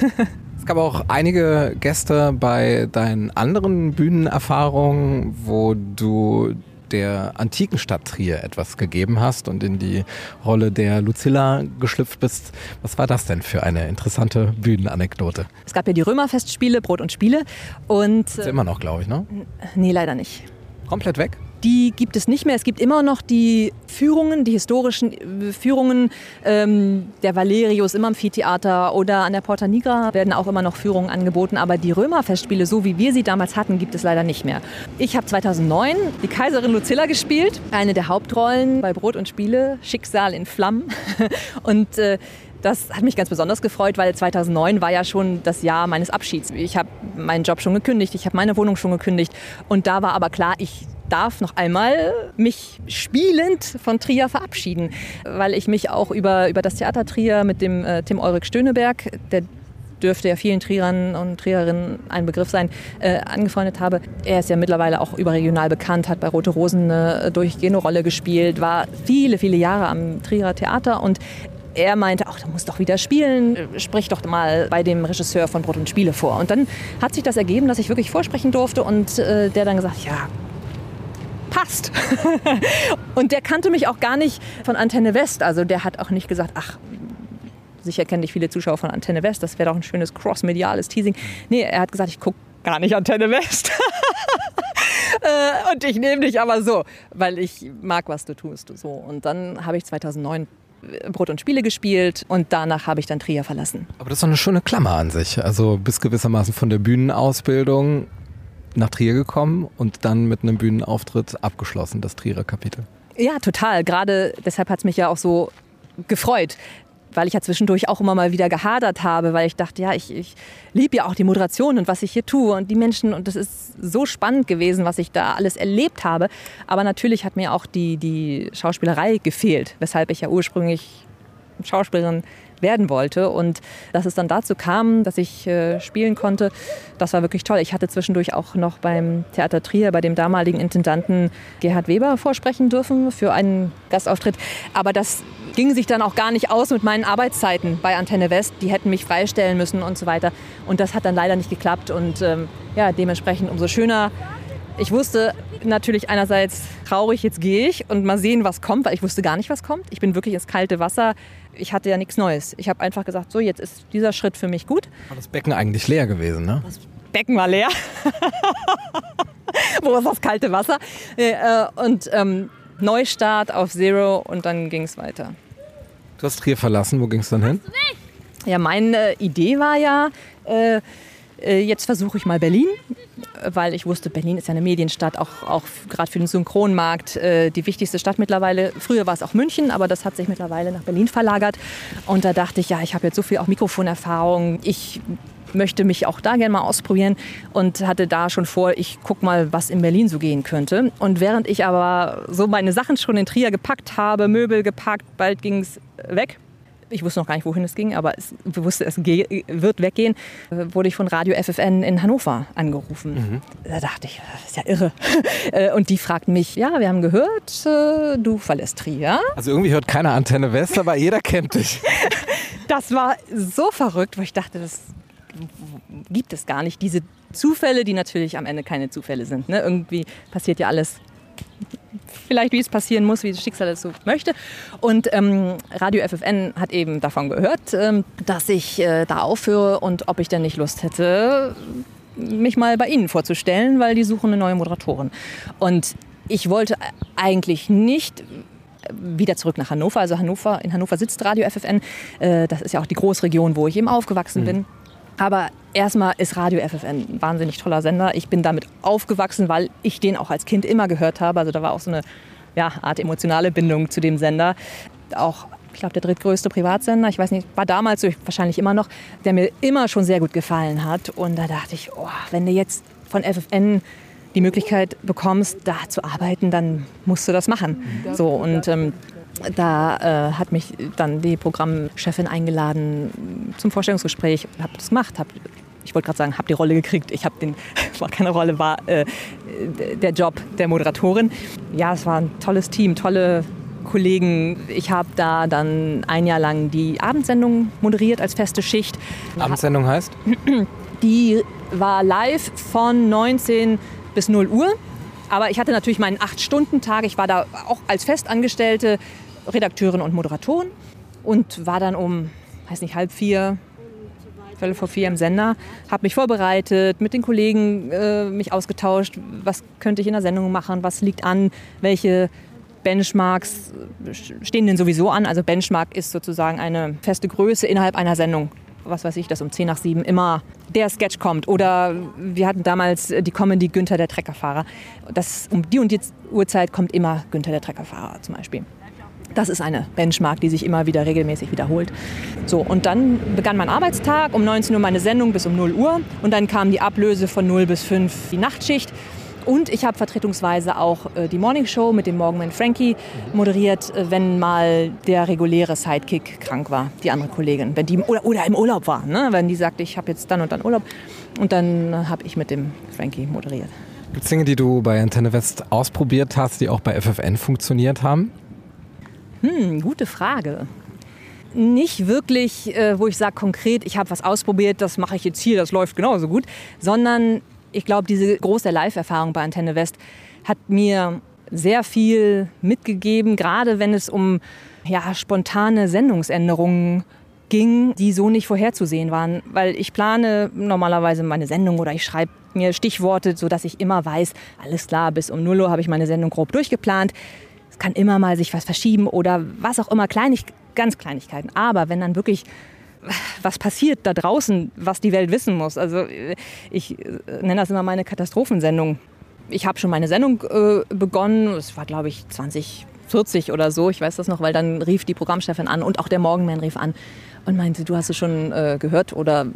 Es gab auch einige Gäste bei deinen anderen Bühnenerfahrungen, wo du der antiken Stadt Trier etwas gegeben hast und in die Rolle der Lucilla geschlüpft bist. Was war das denn für eine interessante Bühnenanekdote? Es gab ja die Römerfestspiele, Brot und Spiele. Und, das ist immer noch, glaube ich, ne? Nee, leider nicht. Komplett weg? Die gibt es nicht mehr. Es gibt immer noch die Führungen, die historischen äh, Führungen ähm, der Valerius im Amphitheater oder an der Porta Nigra werden auch immer noch Führungen angeboten. Aber die Römerfestspiele, so wie wir sie damals hatten, gibt es leider nicht mehr. Ich habe 2009 die Kaiserin Lucilla gespielt, eine der Hauptrollen bei Brot und Spiele, Schicksal in Flammen. und äh, das hat mich ganz besonders gefreut, weil 2009 war ja schon das Jahr meines Abschieds. Ich habe meinen Job schon gekündigt, ich habe meine Wohnung schon gekündigt. Und da war aber klar, ich darf noch einmal mich spielend von Trier verabschieden, weil ich mich auch über, über das Theater Trier mit dem äh, Tim Ulrich Stöneberg, der dürfte ja vielen Trierern und Trierinnen ein Begriff sein, äh, angefreundet habe. Er ist ja mittlerweile auch überregional bekannt, hat bei Rote Rosen eine durchgehende Rolle gespielt, war viele, viele Jahre am Trierer Theater und er meinte, ach, du musst doch wieder spielen, sprich doch mal bei dem Regisseur von Brot und Spiele vor. Und dann hat sich das ergeben, dass ich wirklich vorsprechen durfte und äh, der dann gesagt, ja, passt. und der kannte mich auch gar nicht von Antenne West. Also der hat auch nicht gesagt, ach, sicher kennen dich viele Zuschauer von Antenne West, das wäre doch ein schönes cross-mediales Teasing. Nee, er hat gesagt, ich gucke gar nicht Antenne West. Äh, und ich nehme dich aber so, weil ich mag, was du tust. So. Und dann habe ich 2009 Brot und Spiele gespielt und danach habe ich dann Trier verlassen. Aber das ist doch eine schöne Klammer an sich. Also bis gewissermaßen von der Bühnenausbildung nach Trier gekommen und dann mit einem Bühnenauftritt abgeschlossen, das Trierer Kapitel. Ja, total. Gerade deshalb hat es mich ja auch so gefreut, weil ich ja zwischendurch auch immer mal wieder gehadert habe, weil ich dachte, ja, ich, ich liebe ja auch die Moderation und was ich hier tue und die Menschen und das ist so spannend gewesen, was ich da alles erlebt habe. Aber natürlich hat mir auch die, die Schauspielerei gefehlt, weshalb ich ja ursprünglich Schauspielerin werden wollte. Und dass es dann dazu kam, dass ich äh, spielen konnte, das war wirklich toll. Ich hatte zwischendurch auch noch beim Theater Trier, bei dem damaligen Intendanten Gerhard Weber vorsprechen dürfen für einen Gastauftritt. Aber das ging sich dann auch gar nicht aus mit meinen Arbeitszeiten bei Antenne West. Die hätten mich freistellen müssen und so weiter. Und das hat dann leider nicht geklappt. Und ähm, ja, dementsprechend umso schöner. Ich wusste natürlich einerseits traurig, jetzt gehe ich und mal sehen, was kommt, weil ich wusste gar nicht, was kommt. Ich bin wirklich ins kalte Wasser ich hatte ja nichts Neues. Ich habe einfach gesagt, so jetzt ist dieser Schritt für mich gut. War das Becken eigentlich leer gewesen, ne? Das Becken war leer. Wo ist das kalte Wasser? Äh, und ähm, Neustart auf Zero und dann ging es weiter. Du hast Trier verlassen, wo ging es dann hin? Ja, meine Idee war ja, äh, äh jetzt versuche ich mal Berlin weil ich wusste, Berlin ist ja eine Medienstadt, auch, auch gerade für den Synchronmarkt äh, die wichtigste Stadt mittlerweile. Früher war es auch München, aber das hat sich mittlerweile nach Berlin verlagert. Und da dachte ich, ja, ich habe jetzt so viel auch Mikrofonerfahrung. Ich möchte mich auch da gerne mal ausprobieren und hatte da schon vor, ich gucke mal, was in Berlin so gehen könnte. Und während ich aber so meine Sachen schon in Trier gepackt habe, Möbel gepackt, bald ging es weg, ich wusste noch gar nicht, wohin es ging, aber es, ich wusste, es wird weggehen, äh, wurde ich von Radio FFN in Hannover angerufen. Mhm. Da dachte ich, das ist ja irre. Äh, und die fragten mich, ja, wir haben gehört, äh, du verlässt Trier. Also irgendwie hört keiner Antenne West, aber jeder kennt dich. das war so verrückt, weil ich dachte, das gibt es gar nicht. Diese Zufälle, die natürlich am Ende keine Zufälle sind. Ne? Irgendwie passiert ja alles vielleicht wie es passieren muss, wie das Schicksal es so möchte. Und ähm, Radio FFN hat eben davon gehört, ähm, dass ich äh, da aufhöre und ob ich denn nicht Lust hätte, mich mal bei Ihnen vorzustellen, weil die suchen eine neue Moderatorin. Und ich wollte eigentlich nicht wieder zurück nach Hannover. Also Hannover, in Hannover sitzt Radio FFN. Äh, das ist ja auch die Großregion, wo ich eben aufgewachsen mhm. bin. Aber erstmal ist Radio FFN ein wahnsinnig toller Sender. Ich bin damit aufgewachsen, weil ich den auch als Kind immer gehört habe. Also da war auch so eine ja, Art emotionale Bindung zu dem Sender. Auch ich glaube, der drittgrößte Privatsender, ich weiß nicht, war damals so, wahrscheinlich immer noch, der mir immer schon sehr gut gefallen hat. Und da dachte ich, oh, wenn du jetzt von FFN die Möglichkeit bekommst, da zu arbeiten, dann musst du das machen. So und ähm, da äh, hat mich dann die Programmchefin eingeladen zum Vorstellungsgespräch. Ich habe das gemacht, hab, ich wollte gerade sagen, habe die Rolle gekriegt. Ich habe den, war keine Rolle, war äh, der Job der Moderatorin. Ja, es war ein tolles Team, tolle Kollegen. Ich habe da dann ein Jahr lang die Abendsendung moderiert als feste Schicht. Abendsendung heißt? Die war live von 19 bis 0 Uhr. Aber ich hatte natürlich meinen 8-Stunden-Tag. Ich war da auch als Festangestellte Redakteurin und Moderatorin und war dann um, weiß nicht, halb vier, Viertel vor vier im Sender, habe mich vorbereitet, mit den Kollegen äh, mich ausgetauscht, was könnte ich in der Sendung machen, was liegt an, welche Benchmarks stehen denn sowieso an. Also Benchmark ist sozusagen eine feste Größe innerhalb einer Sendung. Was weiß ich, dass um 10 nach 7 immer der Sketch kommt. Oder wir hatten damals die Comedy Günther der Treckerfahrer. Das, um die und die Uhrzeit kommt immer Günther der Treckerfahrer zum Beispiel. Das ist eine Benchmark, die sich immer wieder regelmäßig wiederholt. So, und dann begann mein Arbeitstag, um 19 Uhr meine Sendung bis um 0 Uhr und dann kam die Ablöse von 0 bis 5 die Nachtschicht. Und ich habe vertretungsweise auch äh, die Morning Show mit dem Morgenman Frankie moderiert, äh, wenn mal der reguläre Sidekick krank war, die andere Kollegin. Wenn die, oder, oder im Urlaub war, ne? wenn die sagte, ich habe jetzt dann und dann Urlaub. Und dann äh, habe ich mit dem Frankie moderiert. Gibt es Dinge, die du bei Antenne West ausprobiert hast, die auch bei FFN funktioniert haben? Hm, gute Frage. Nicht wirklich, äh, wo ich sage konkret, ich habe was ausprobiert, das mache ich jetzt hier, das läuft genauso gut, sondern ich glaube, diese große Live-Erfahrung bei Antenne West hat mir sehr viel mitgegeben, gerade wenn es um ja, spontane Sendungsänderungen ging, die so nicht vorherzusehen waren. Weil ich plane normalerweise meine Sendung oder ich schreibe mir Stichworte, sodass ich immer weiß, alles klar, bis um 0 Uhr habe ich meine Sendung grob durchgeplant. Es kann immer mal sich was verschieben oder was auch immer, Kleinig ganz Kleinigkeiten. Aber wenn dann wirklich was passiert da draußen, was die Welt wissen muss. Also ich äh, nenne das immer meine Katastrophensendung. Ich habe schon meine Sendung äh, begonnen. Es war, glaube ich, 2040 oder so. Ich weiß das noch, weil dann rief die Programmchefin an und auch der Morgenman rief an und meinte, du hast es schon äh, gehört oder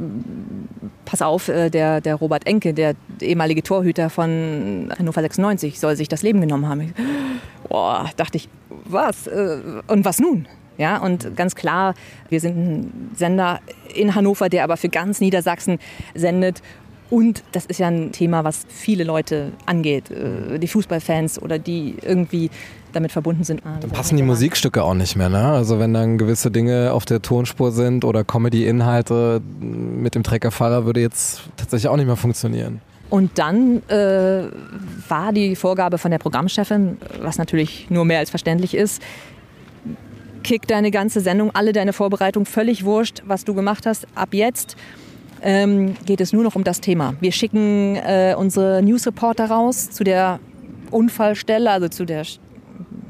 pass auf, äh, der, der Robert Enke, der ehemalige Torhüter von Hannover 96, soll sich das Leben genommen haben. Boah, dachte ich, was? Äh, und was nun? Ja, und ganz klar, wir sind ein Sender in Hannover, der aber für ganz Niedersachsen sendet. Und das ist ja ein Thema, was viele Leute angeht. Äh, die Fußballfans oder die irgendwie damit verbunden sind. Ah, dann passen die Musikstücke auch nicht mehr, ne? Also wenn dann gewisse Dinge auf der Tonspur sind oder Comedy-Inhalte mit dem Treckerfahrer würde jetzt tatsächlich auch nicht mehr funktionieren. Und dann äh, war die Vorgabe von der Programmchefin, was natürlich nur mehr als verständlich ist, kick deine ganze Sendung, alle deine Vorbereitung, völlig wurscht, was du gemacht hast. Ab jetzt ähm, geht es nur noch um das Thema. Wir schicken äh, unsere Newsreporter raus zu der Unfallstelle, also zu, der,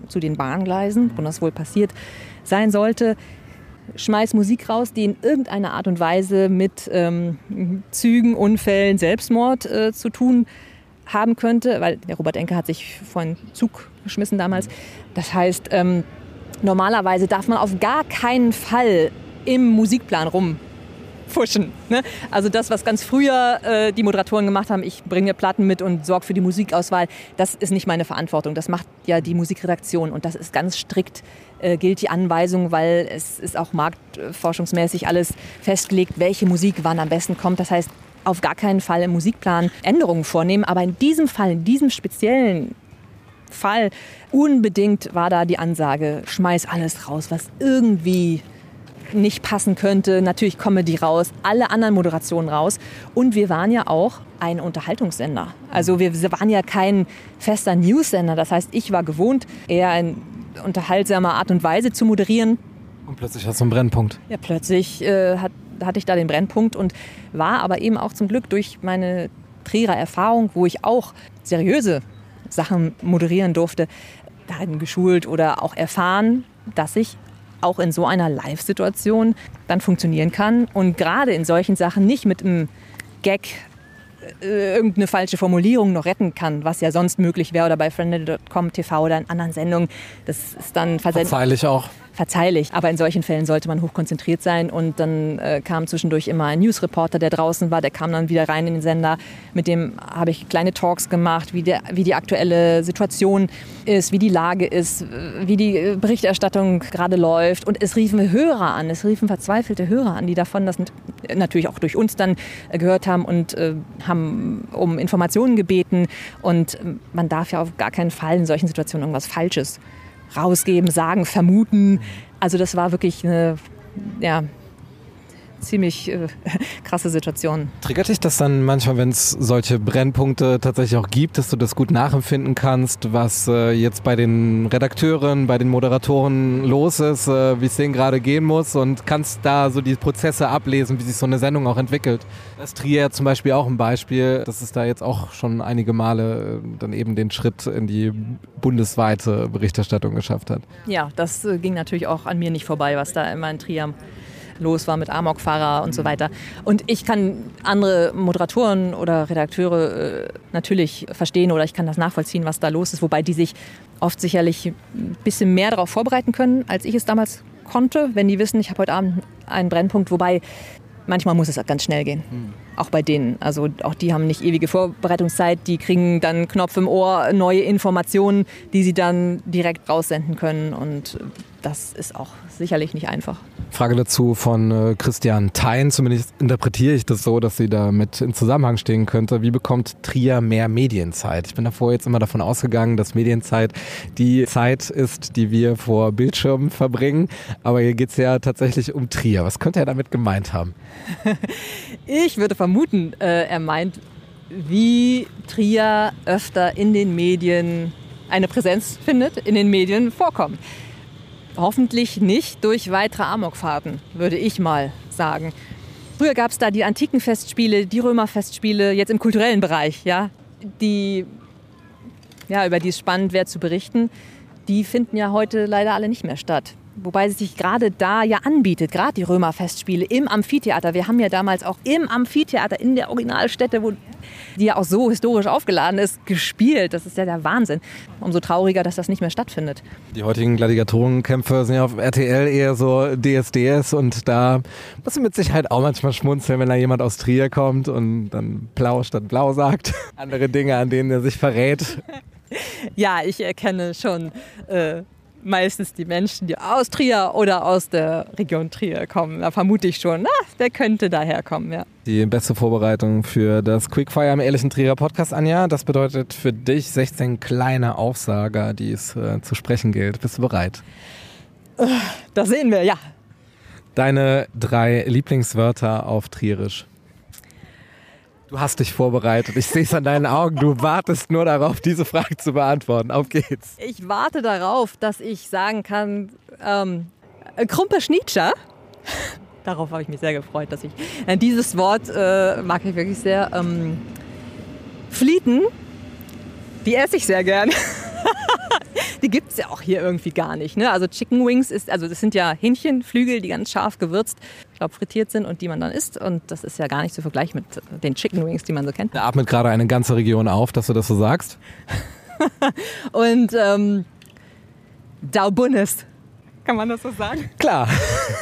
zu den Bahngleisen, wo das wohl passiert sein sollte schmeiß Musik raus, die in irgendeiner Art und Weise mit ähm, Zügen, Unfällen, Selbstmord äh, zu tun haben könnte, weil der Robert Enke hat sich vor einen Zug geschmissen damals. Das heißt, ähm, normalerweise darf man auf gar keinen Fall im Musikplan rum pushen. Ne? Also das, was ganz früher äh, die Moderatoren gemacht haben, ich bringe Platten mit und sorge für die Musikauswahl, das ist nicht meine Verantwortung. Das macht ja die Musikredaktion und das ist ganz strikt, äh, gilt die Anweisung, weil es ist auch marktforschungsmäßig alles festgelegt, welche Musik wann am besten kommt. Das heißt, auf gar keinen Fall im Musikplan Änderungen vornehmen. Aber in diesem Fall, in diesem speziellen Fall, unbedingt war da die Ansage, schmeiß alles raus, was irgendwie nicht passen könnte. Natürlich Comedy raus, alle anderen Moderationen raus. Und wir waren ja auch ein Unterhaltungssender. Also wir waren ja kein fester News-Sender. Das heißt, ich war gewohnt, eher in unterhaltsamer Art und Weise zu moderieren. Und plötzlich hast du einen Brennpunkt. Ja, plötzlich äh, hat, hatte ich da den Brennpunkt und war aber eben auch zum Glück durch meine Trierer Erfahrung, wo ich auch seriöse Sachen moderieren durfte, darin geschult oder auch erfahren, dass ich auch in so einer Live-Situation dann funktionieren kann und gerade in solchen Sachen nicht mit einem Gag äh, irgendeine falsche Formulierung noch retten kann, was ja sonst möglich wäre oder bei friendly.com TV oder in anderen Sendungen. Das ist dann verzeihlich auch verzeihlich. Aber in solchen Fällen sollte man hochkonzentriert sein. Und dann äh, kam zwischendurch immer ein Newsreporter, der draußen war, der kam dann wieder rein in den Sender. Mit dem habe ich kleine Talks gemacht, wie, der, wie die aktuelle Situation ist, wie die Lage ist, wie die Berichterstattung gerade läuft. Und es riefen Hörer an, es riefen verzweifelte Hörer an, die davon das natürlich auch durch uns dann äh, gehört haben und äh, haben um Informationen gebeten. Und äh, man darf ja auf gar keinen Fall in solchen Situationen irgendwas Falsches rausgeben, sagen, vermuten. Also das war wirklich eine ja, ziemlich äh, krasse Situation. Triggert dich das dann manchmal, wenn es solche Brennpunkte tatsächlich auch gibt, dass du das gut nachempfinden kannst, was äh, jetzt bei den Redakteuren, bei den Moderatoren los ist, äh, wie es denen gerade gehen muss und kannst da so die Prozesse ablesen, wie sich so eine Sendung auch entwickelt? Das Trier zum Beispiel auch ein Beispiel, dass es da jetzt auch schon einige Male äh, dann eben den Schritt in die bundesweite Berichterstattung geschafft hat. Ja, das äh, ging natürlich auch an mir nicht vorbei, was da immer in Trier los war mit Amokfahrer und so weiter. Und ich kann andere Moderatoren oder Redakteure äh, natürlich verstehen oder ich kann das nachvollziehen, was da los ist, wobei die sich oft sicherlich ein bisschen mehr darauf vorbereiten können, als ich es damals konnte, wenn die wissen, ich habe heute Abend einen Brennpunkt, wobei manchmal muss es ganz schnell gehen. Mhm. Auch bei denen. Also auch die haben nicht ewige Vorbereitungszeit, die kriegen dann Knopf im Ohr, neue Informationen, die sie dann direkt raussenden können. Und das ist auch sicherlich nicht einfach. Frage dazu von äh, Christian Thein, zumindest interpretiere ich das so, dass sie damit in Zusammenhang stehen könnte. Wie bekommt Trier mehr Medienzeit? Ich bin davor jetzt immer davon ausgegangen, dass Medienzeit die Zeit ist, die wir vor Bildschirmen verbringen. Aber hier geht es ja tatsächlich um Trier. Was könnte er damit gemeint haben? ich würde vermuten, äh, er meint, wie Trier öfter in den Medien eine Präsenz findet, in den Medien vorkommt. Hoffentlich nicht durch weitere Amokfahrten, würde ich mal sagen. Früher gab es da die antiken Festspiele, die Römerfestspiele, jetzt im kulturellen Bereich, ja, die, ja, über die es spannend wäre zu berichten. Die finden ja heute leider alle nicht mehr statt. Wobei es sich gerade da ja anbietet, gerade die Römerfestspiele im Amphitheater. Wir haben ja damals auch im Amphitheater in der Originalstätte, wo die ja auch so historisch aufgeladen ist, gespielt. Das ist ja der Wahnsinn. Umso trauriger, dass das nicht mehr stattfindet. Die heutigen Gladiatorenkämpfe sind ja auf RTL eher so DSDS und da muss man mit Sicherheit auch manchmal schmunzeln, wenn da jemand aus Trier kommt und dann blau statt blau sagt. Andere Dinge, an denen er sich verrät. Ja, ich erkenne schon. Äh meistens die Menschen, die aus Trier oder aus der Region Trier kommen. Da vermute ich schon, na, der könnte daher kommen, ja. Die beste Vorbereitung für das Quickfire im Ehrlichen Trierer Podcast, Anja. Das bedeutet für dich 16 kleine Aufsager, die es äh, zu sprechen gilt. Bist du bereit? Das sehen wir, ja. Deine drei Lieblingswörter auf Trierisch. Du hast dich vorbereitet. Ich sehe es an deinen Augen. Du wartest nur darauf, diese Frage zu beantworten. Auf geht's. Ich warte darauf, dass ich sagen kann, ähm, Krumpe Schnietscher. darauf habe ich mich sehr gefreut, dass ich äh, dieses Wort äh, mag ich wirklich sehr. Ähm, Flieten, die esse ich sehr gern. die gibt es ja auch hier irgendwie gar nicht. Ne? Also Chicken Wings ist, also das sind ja Hähnchenflügel, die ganz scharf gewürzt, ich glaube frittiert sind und die man dann isst. Und das ist ja gar nicht zu vergleichen mit den Chicken Wings, die man so kennt. Da atmet gerade eine ganze Region auf, dass du das so sagst. und ähm, Daubunnes. Kann man das so sagen? Klar.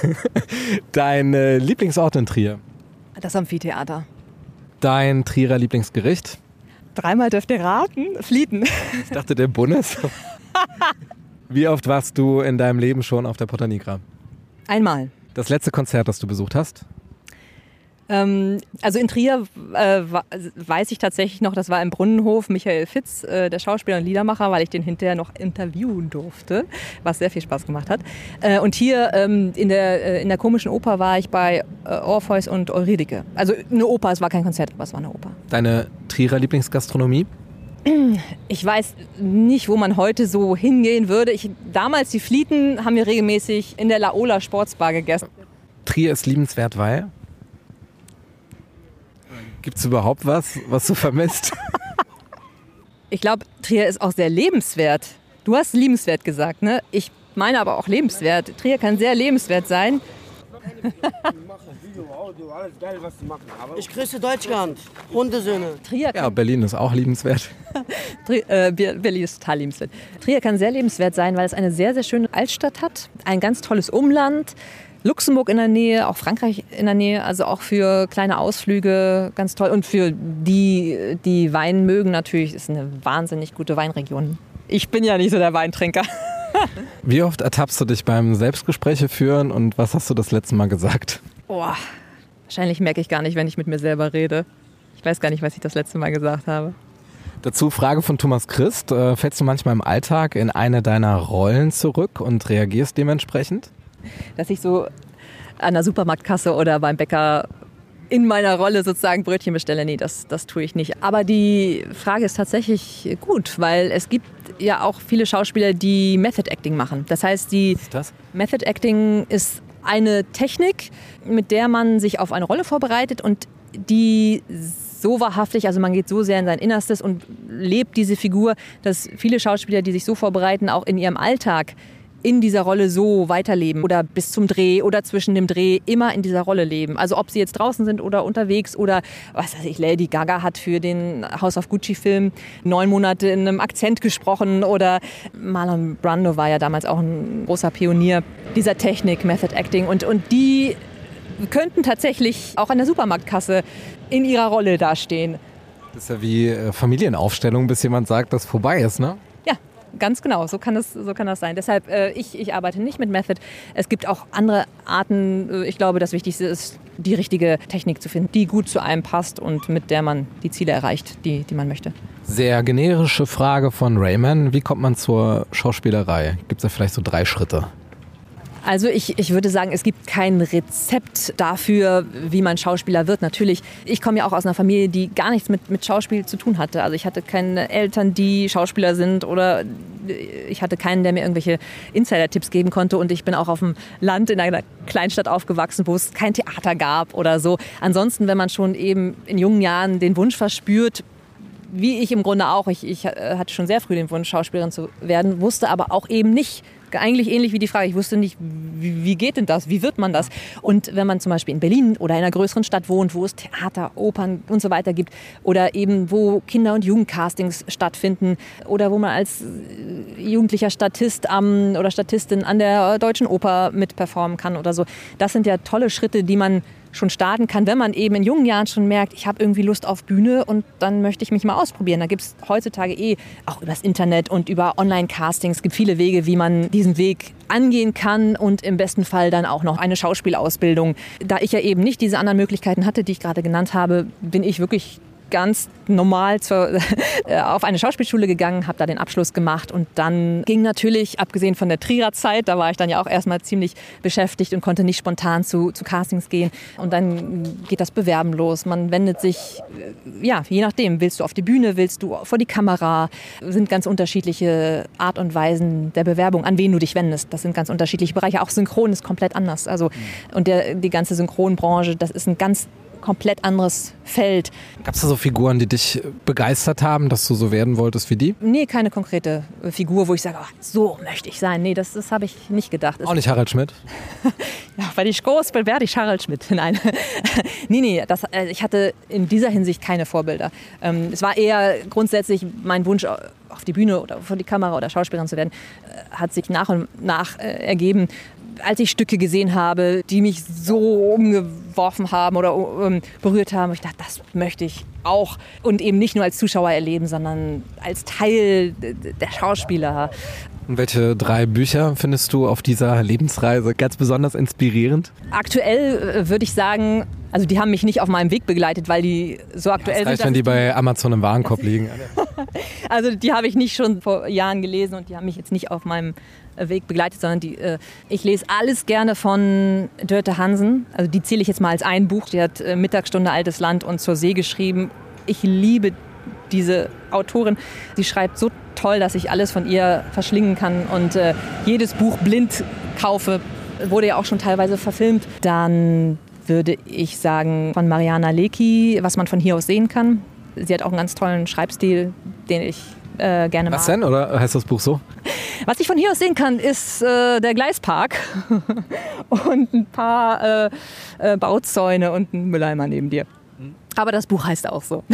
Dein äh, Lieblingsort in Trier? Das Amphitheater. Dein Trierer Lieblingsgericht? Dreimal dürft ihr raten. Flieten. Ich dachte, der Bundes. Wie oft warst du in deinem Leben schon auf der Porta Nigra? Einmal. Das letzte Konzert, das du besucht hast? Ähm, also in Trier äh, weiß ich tatsächlich noch, das war im Brunnenhof Michael Fitz, äh, der Schauspieler und Liedermacher, weil ich den hinterher noch interviewen durfte, was sehr viel Spaß gemacht hat. Äh, und hier ähm, in, der, äh, in der komischen Oper war ich bei äh, Orpheus und Eurydike. Also eine Oper, es war kein Konzert, aber es war eine Oper. Deine Trierer Lieblingsgastronomie? Ich weiß nicht, wo man heute so hingehen würde. Ich, damals die Flieten haben wir regelmäßig in der Laola Sportsbar gegessen. Trier ist liebenswert, weil? Gibt es überhaupt was, was du vermisst? Ich glaube, Trier ist auch sehr lebenswert. Du hast liebenswert gesagt, ne? Ich meine aber auch lebenswert. Trier kann sehr lebenswert sein. Ich grüße Deutschland. Hundesöhne. Trier Ja, Berlin ist auch liebenswert. Tri, äh, Ber- Berlin ist total liebenswert. Trier kann sehr lebenswert sein, weil es eine sehr, sehr schöne Altstadt hat. Ein ganz tolles Umland. Luxemburg in der Nähe, auch Frankreich in der Nähe, also auch für kleine Ausflüge ganz toll. Und für die, die Wein mögen natürlich, ist eine wahnsinnig gute Weinregion. Ich bin ja nicht so der Weintrinker. Wie oft ertappst du dich beim Selbstgespräche führen und was hast du das letzte Mal gesagt? Boah, wahrscheinlich merke ich gar nicht, wenn ich mit mir selber rede. Ich weiß gar nicht, was ich das letzte Mal gesagt habe. Dazu Frage von Thomas Christ. Äh, Fällst du manchmal im Alltag in eine deiner Rollen zurück und reagierst dementsprechend? Dass ich so an der Supermarktkasse oder beim Bäcker in meiner Rolle sozusagen Brötchen bestelle. Nee, das, das tue ich nicht. Aber die Frage ist tatsächlich gut, weil es gibt ja auch viele Schauspieler, die Method Acting machen. Das heißt, die ist das? Method Acting ist eine Technik, mit der man sich auf eine Rolle vorbereitet und die so wahrhaftig, also man geht so sehr in sein Innerstes und lebt diese Figur, dass viele Schauspieler, die sich so vorbereiten, auch in ihrem Alltag in dieser Rolle so weiterleben oder bis zum Dreh oder zwischen dem Dreh immer in dieser Rolle leben. Also ob sie jetzt draußen sind oder unterwegs oder was weiß ich, Lady Gaga hat für den House of Gucci Film neun Monate in einem Akzent gesprochen oder Marlon Brando war ja damals auch ein großer Pionier dieser Technik, Method Acting und, und die könnten tatsächlich auch an der Supermarktkasse in ihrer Rolle dastehen. Das ist ja wie äh, Familienaufstellung, bis jemand sagt, dass vorbei ist, ne? Ganz genau. So kann das, so kann das sein. Deshalb, äh, ich, ich arbeite nicht mit Method. Es gibt auch andere Arten. Äh, Ich glaube, das Wichtigste ist, die richtige Technik zu finden, die gut zu einem passt und mit der man die Ziele erreicht, die, die man möchte. Sehr generische Frage von Rayman. Wie kommt man zur Schauspielerei? Gibt es da vielleicht so drei Schritte? Also ich, ich würde sagen, es gibt kein Rezept dafür, wie man Schauspieler wird. Natürlich, ich komme ja auch aus einer Familie, die gar nichts mit, mit Schauspiel zu tun hatte. Also ich hatte keine Eltern, die Schauspieler sind oder ich hatte keinen, der mir irgendwelche Insider-Tipps geben konnte. Und ich bin auch auf dem Land in einer Kleinstadt aufgewachsen, wo es kein Theater gab oder so. Ansonsten, wenn man schon eben in jungen Jahren den Wunsch verspürt, wie ich im Grunde auch. Ich, ich äh, hatte schon sehr früh den Wunsch, Schauspielerin zu werden, wusste aber auch eben nicht, eigentlich ähnlich wie die Frage, ich wusste nicht, wie, wie geht denn das, wie wird man das? Und wenn man zum Beispiel in Berlin oder in einer größeren Stadt wohnt, wo es Theater, Opern und so weiter gibt oder eben wo Kinder- und Jugendcastings stattfinden oder wo man als äh, jugendlicher Statist am, oder Statistin an der Deutschen Oper mitperformen kann oder so, das sind ja tolle Schritte, die man schon starten kann, wenn man eben in jungen Jahren schon merkt, ich habe irgendwie Lust auf Bühne und dann möchte ich mich mal ausprobieren. Da gibt es heutzutage eh auch übers Internet und über Online-Castings. Gibt viele Wege, wie man diesen Weg angehen kann und im besten Fall dann auch noch eine Schauspielausbildung. Da ich ja eben nicht diese anderen Möglichkeiten hatte, die ich gerade genannt habe, bin ich wirklich ganz normal zur, äh, auf eine Schauspielschule gegangen, habe da den Abschluss gemacht und dann ging natürlich, abgesehen von der Trierer Zeit, da war ich dann ja auch erstmal ziemlich beschäftigt und konnte nicht spontan zu, zu Castings gehen und dann geht das Bewerben los. Man wendet sich, äh, ja, je nachdem, willst du auf die Bühne, willst du vor die Kamera, sind ganz unterschiedliche Art und Weisen der Bewerbung, an wen du dich wendest. Das sind ganz unterschiedliche Bereiche. Auch Synchron ist komplett anders. Also, und der, die ganze Synchronbranche, das ist ein ganz komplett anderes Feld. Gab es da so Figuren, die dich begeistert haben, dass du so werden wolltest wie die? Nee, keine konkrete äh, Figur, wo ich sage, oh, so möchte ich sein. Nee, das, das habe ich nicht gedacht. Auch nicht Harald Schmidt? Ja, weil ich groß bin, werde ich Harald Schmidt. Nein, nee, nee, das, äh, ich hatte in dieser Hinsicht keine Vorbilder. Ähm, es war eher grundsätzlich mein Wunsch, äh, auf die Bühne oder vor die Kamera oder Schauspielerin zu werden, hat sich nach und nach ergeben. Als ich Stücke gesehen habe, die mich so umgeworfen haben oder ähm, berührt haben, ich dachte, das möchte ich auch. Und eben nicht nur als Zuschauer erleben, sondern als Teil der Schauspieler. Und welche drei Bücher findest du auf dieser Lebensreise ganz besonders inspirierend? Aktuell äh, würde ich sagen, also die haben mich nicht auf meinem Weg begleitet, weil die so aktuell Das reicht, sind. wenn die bei Amazon im Warenkorb liegen. Also die habe ich nicht schon vor Jahren gelesen und die haben mich jetzt nicht auf meinem Weg begleitet, sondern die, äh, ich lese alles gerne von Dörte Hansen. Also die zähle ich jetzt mal als ein Buch. Die hat äh, Mittagsstunde Altes Land und zur See geschrieben. Ich liebe diese Autorin. Sie schreibt so toll, dass ich alles von ihr verschlingen kann und äh, jedes Buch blind kaufe. Wurde ja auch schon teilweise verfilmt. Dann würde ich sagen von Mariana Lecki, was man von hier aus sehen kann. Sie hat auch einen ganz tollen Schreibstil, den ich äh, gerne mag. Was denn? Oder heißt das Buch so? Was ich von hier aus sehen kann, ist äh, der Gleispark und ein paar äh, äh, Bauzäune und ein Mülleimer neben dir. Aber das Buch heißt auch so.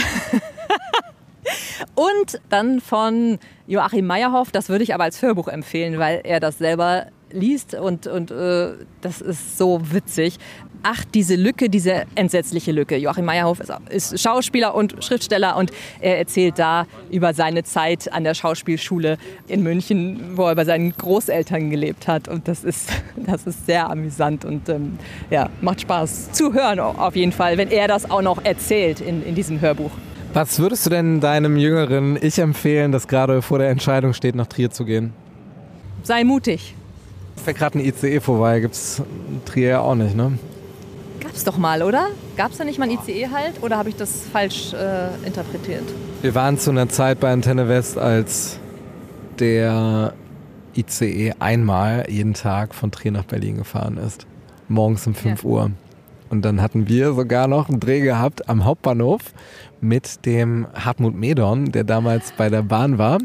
und dann von Joachim Meyerhoff, das würde ich aber als Hörbuch empfehlen, weil er das selber liest und, und äh, das ist so witzig. Ach, diese Lücke, diese entsetzliche Lücke. Joachim Meyerhoff ist, Schauspieler und Schriftsteller und er erzählt da über seine Zeit an der Schauspielschule in München, wo er bei seinen Großeltern gelebt hat. Und das ist, das ist sehr amüsant und ähm, ja, macht Spaß zu hören auf jeden Fall, wenn er das auch noch erzählt in, in diesem Hörbuch. Was würdest du denn deinem jüngeren Ich empfehlen, das gerade vor der Entscheidung steht, nach Trier zu gehen? Sei mutig. Fährt gerade ein ICE vorbei, gibt's in Trier ja auch nicht, ne? Gab's doch mal, oder? Gab's da nicht mal ein ICE halt? Oder habe ich das falsch äh, interpretiert? Wir waren zu einer Zeit bei Antenne West, als der ICE einmal jeden Tag von Trier nach Berlin gefahren ist. Morgens um 5 Ja. Uhr. Und dann hatten wir sogar noch einen Dreh gehabt am Hauptbahnhof mit dem Hartmut Medorn, der damals bei der Bahn war.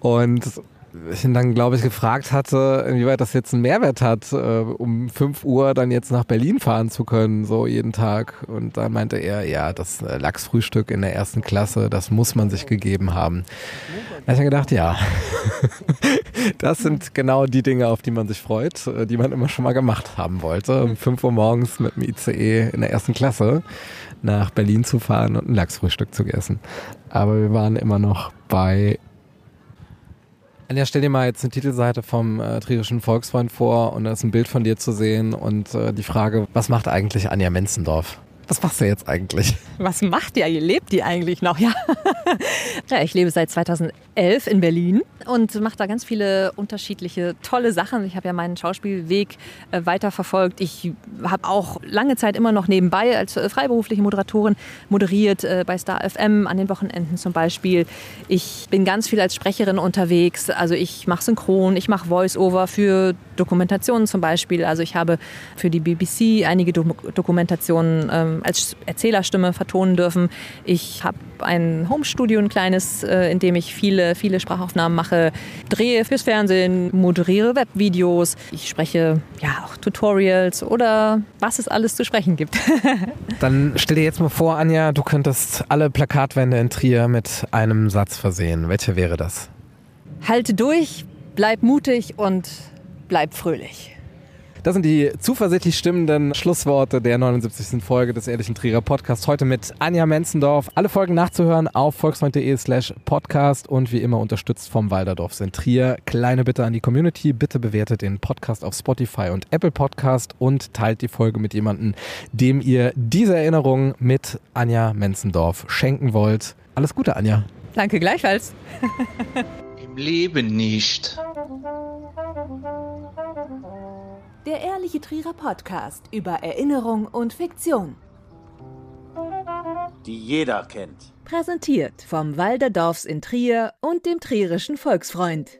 Und ich ihn dann, glaube ich, gefragt hatte, inwieweit das jetzt einen Mehrwert hat, äh, um 5 Uhr dann jetzt nach Berlin fahren zu können, so jeden Tag. Und da meinte er, ja, das äh, Lachsfrühstück in der ersten Klasse, das muss man sich gegeben haben. Da habe ich mir gedacht, ja, das sind genau die Dinge, auf die man sich freut, äh, die man immer schon mal gemacht haben wollte. Um 5 Uhr morgens mit dem ICE in der ersten Klasse nach Berlin zu fahren und ein Lachsfrühstück zu essen. Aber wir waren immer noch bei Anja, stell dir mal jetzt eine Titelseite vom äh, Trierischen Volksfreund vor und da ist ein Bild von dir zu sehen und äh, die Frage, was macht eigentlich Anja Menzendorf? Was machst du jetzt eigentlich? Was macht ihr? Ihr lebt die eigentlich noch? Ja. ja, ich lebe seit 2011 in Berlin und mache da ganz viele unterschiedliche tolle Sachen. Ich habe ja meinen Schauspielweg äh, weiterverfolgt. Ich habe auch lange Zeit immer noch nebenbei als äh, freiberufliche Moderatorin moderiert äh, bei Star FM an den Wochenenden zum Beispiel. Ich bin ganz viel als Sprecherin unterwegs. Also ich mache Synchron, ich mache Voice-Over für Dokumentationen zum Beispiel. Also ich habe für die BBC einige Do Dokumentationen ähm, als Erzählerstimme vertonen dürfen. Ich habe ein Homestudio, ein kleines, äh, in dem ich viele, viele Sprachaufnahmen mache, drehe fürs Fernsehen, moderiere Webvideos. Ich spreche ja auch Tutorials oder was es alles zu sprechen gibt. Dann stell dir jetzt mal vor, Anja, du könntest alle Plakatwände in Trier mit einem Satz versehen. Welcher wäre das? Halte durch, bleib mutig und bleib fröhlich. Das sind die zuversichtlich stimmenden Schlussworte der 79. Folge des Ehrlichen Trierer Podcasts. Heute mit Anja Menzendorf. Alle Folgen nachzuhören auf volksfreund.de slash podcast und wie immer unterstützt vom Walderdorf in Trier. Kleine Bitte an die Community. Bitte bewertet den Podcast auf Spotify und Apple Podcast und teilt die Folge mit jemandem, dem ihr diese Erinnerung mit Anja Menzendorf schenken wollt. Alles Gute, Anja. Danke gleichfalls. Im Leben nicht. Der Ehrliche Trierer Podcast über Erinnerung und Fiktion. die jeder kennt. Präsentiert vom Walderdorfs in Trier und dem Trierischen Volksfreund.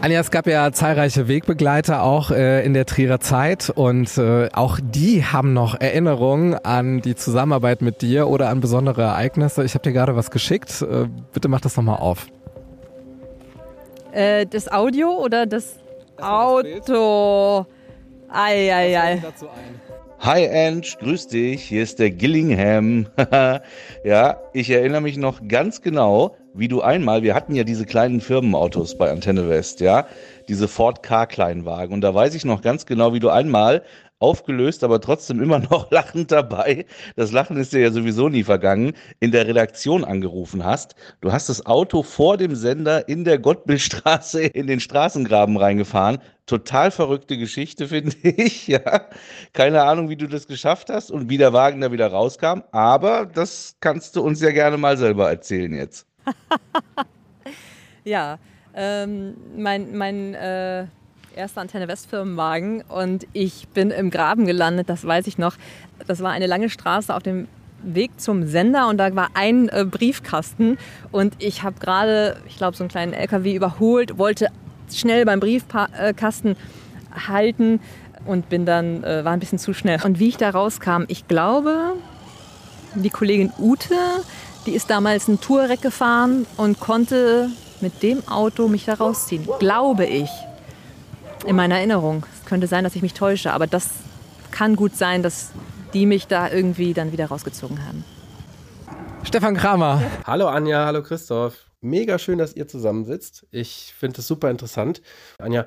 Anja, es gab ja zahlreiche Wegbegleiter auch äh, in der Trierer Zeit und äh, auch die haben noch Erinnerungen an die Zusammenarbeit mit dir oder an besondere Ereignisse. Ich habe dir gerade was geschickt. Äh, bitte mach das nochmal auf. Äh, das Audio oder das, Auto? Eieiei. Hi Ange, grüß dich, hier ist der Gillingham. ja, ich erinnere mich noch ganz genau, wie du einmal, wir hatten ja diese kleinen Firmenautos bei Antenne West, ja, diese Ford K-Kleinwagen. Und da weiß ich noch ganz genau, wie du einmal aufgelöst, aber trotzdem immer noch lachend dabei. Das Lachen ist dir ja sowieso nie vergangen. In der Redaktion angerufen hast. Du hast das Auto vor dem Sender in der Gottbildstraße in den Straßengraben reingefahren. Total verrückte Geschichte, finde ich. Ja, keine Ahnung, wie du das geschafft hast und wie der Wagen da wieder rauskam. Aber das kannst du uns ja gerne mal selber erzählen jetzt. Ja, ähm, mein, mein äh, erster Antenne West Firmenwagen und ich bin im Graben gelandet, das weiß ich noch. Das war eine lange Straße auf dem Weg zum Sender und da war ein äh, Briefkasten und ich habe gerade, ich glaube, so einen kleinen LKW überholt, wollte schnell beim Briefkasten halten und bin dann, äh, war ein bisschen zu schnell. Und wie ich da rauskam, ich glaube, die Kollegin Ute, die ist damals einen Touareg gefahren und konnte mit dem Auto mich da rausziehen. Glaube ich. In meiner Erinnerung. Es könnte sein, dass ich mich täusche, aber das kann gut sein, dass die mich da irgendwie dann wieder rausgezogen haben. Stefan Kramer. Hallo Anja, hallo Christoph. Mega schön, dass ihr zusammensitzt. Ich finde es super interessant. Anja,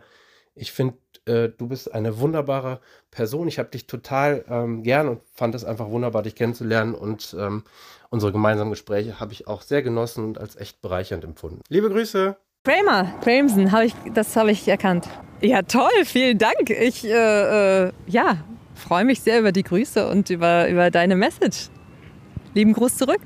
ich finde, äh, du bist eine wunderbare Person. Ich habe dich total ähm, gern und fand es einfach wunderbar, dich kennenzulernen. Und ähm, unsere gemeinsamen Gespräche habe ich auch sehr genossen und als echt bereichernd empfunden. Liebe Grüße. Kramer, Cramson, hab ich, das habe ich erkannt. Ja, toll, vielen Dank. Ich äh, äh, ja, freue mich sehr über die Grüße und über, über deine Message. Lieben Gruß zurück.